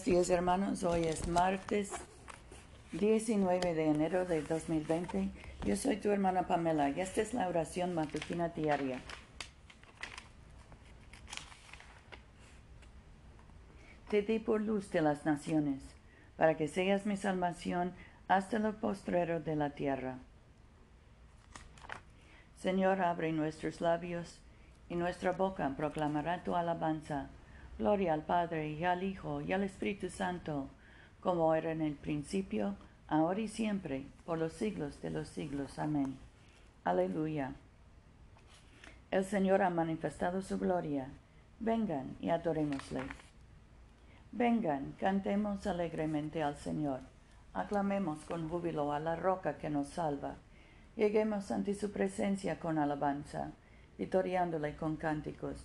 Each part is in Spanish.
Buenos días hermanos, hoy es martes 19 de enero de 2020. Yo soy tu hermana Pamela y esta es la oración matutina diaria. Te di por luz de las naciones, para que seas mi salvación hasta lo postrero de la tierra. Señor, abre nuestros labios y nuestra boca proclamará tu alabanza. Gloria al Padre y al Hijo y al Espíritu Santo, como era en el principio, ahora y siempre, por los siglos de los siglos. Amén. Aleluya. El Señor ha manifestado su gloria. Vengan y adorémosle. Vengan, cantemos alegremente al Señor. Aclamemos con júbilo a la roca que nos salva. Lleguemos ante su presencia con alabanza, vitoriándole con cánticos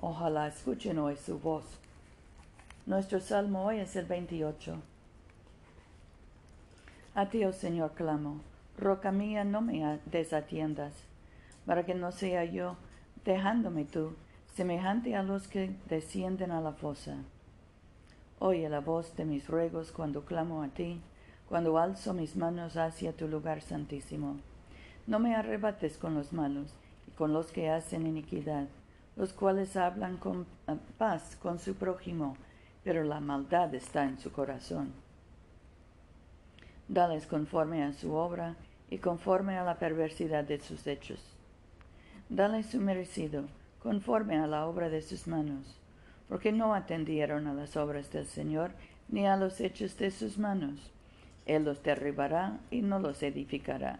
Ojalá escuchen hoy su voz. Nuestro salmo hoy es el 28. A ti, oh Señor, clamo. Roca mía, no me desatiendas, para que no sea yo, dejándome tú, semejante a los que descienden a la fosa. Oye la voz de mis ruegos cuando clamo a ti, cuando alzo mis manos hacia tu lugar santísimo. No me arrebates con los malos y con los que hacen iniquidad los cuales hablan con eh, paz con su prójimo, pero la maldad está en su corazón. Dales conforme a su obra y conforme a la perversidad de sus hechos. Dales su merecido, conforme a la obra de sus manos, porque no atendieron a las obras del Señor ni a los hechos de sus manos. Él los derribará y no los edificará.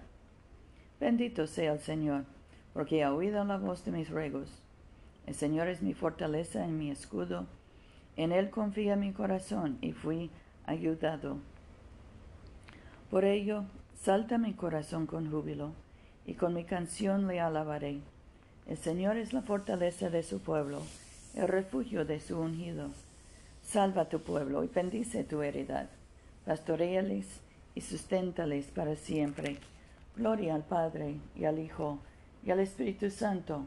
Bendito sea el Señor, porque ha oído la voz de mis ruegos el Señor es mi fortaleza y mi escudo. En Él confía mi corazón y fui ayudado. Por ello, salta mi corazón con júbilo, y con mi canción le alabaré. El Señor es la fortaleza de su pueblo, el refugio de su ungido. Salva tu pueblo y bendice tu heredad. Pastoreales y susténtales para siempre. Gloria al Padre y al Hijo y al Espíritu Santo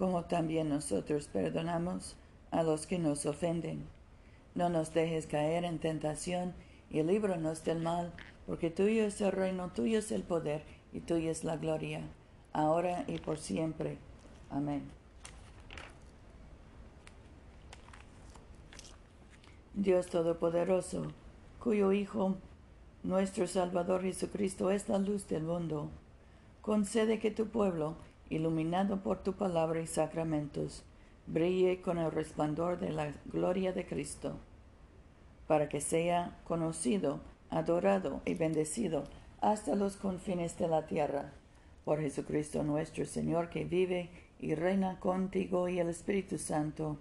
como también nosotros perdonamos a los que nos ofenden. No nos dejes caer en tentación y líbranos del mal, porque tuyo es el reino, tuyo es el poder y tuya es la gloria, ahora y por siempre. Amén. Dios Todopoderoso, cuyo Hijo, nuestro Salvador Jesucristo, es la luz del mundo, concede que tu pueblo, iluminado por tu palabra y sacramentos, brille con el resplandor de la gloria de Cristo, para que sea conocido, adorado y bendecido hasta los confines de la tierra, por Jesucristo nuestro Señor, que vive y reina contigo y el Espíritu Santo,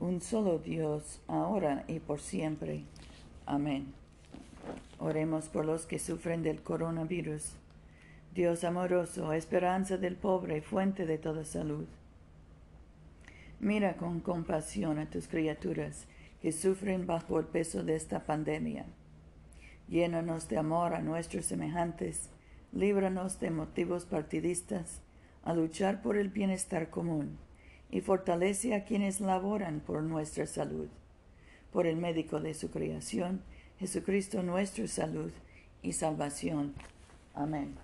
un solo Dios, ahora y por siempre. Amén. Oremos por los que sufren del coronavirus Dios amoroso, esperanza del pobre, fuente de toda salud. Mira con compasión a tus criaturas que sufren bajo el peso de esta pandemia. Llénanos de amor a nuestros semejantes, líbranos de motivos partidistas a luchar por el bienestar común y fortalece a quienes laboran por nuestra salud. Por el médico de su creación, Jesucristo nuestra salud y salvación. Amén.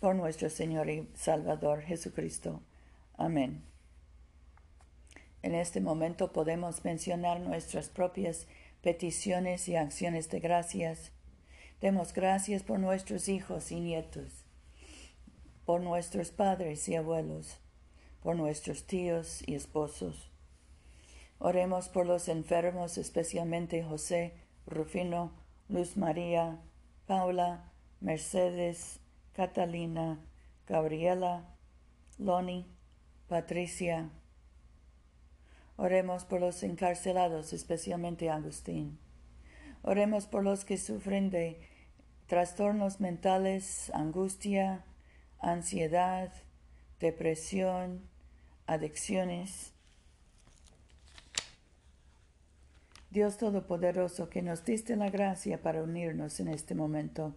por nuestro Señor y Salvador Jesucristo. Amén. En este momento podemos mencionar nuestras propias peticiones y acciones de gracias. Demos gracias por nuestros hijos y nietos, por nuestros padres y abuelos, por nuestros tíos y esposos. Oremos por los enfermos, especialmente José, Rufino, Luz María, Paula, Mercedes, Catalina, Gabriela, Loni, Patricia. Oremos por los encarcelados, especialmente Agustín. Oremos por los que sufren de trastornos mentales, angustia, ansiedad, depresión, adicciones. Dios Todopoderoso, que nos diste la gracia para unirnos en este momento,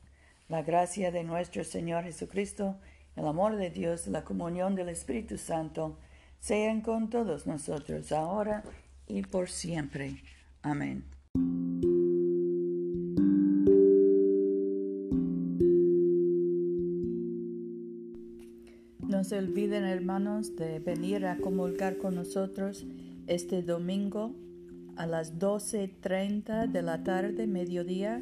La gracia de nuestro Señor Jesucristo, el amor de Dios, la comunión del Espíritu Santo, sean con todos nosotros ahora y por siempre. Amén. No se olviden, hermanos, de venir a comulgar con nosotros este domingo a las 12.30 de la tarde, mediodía,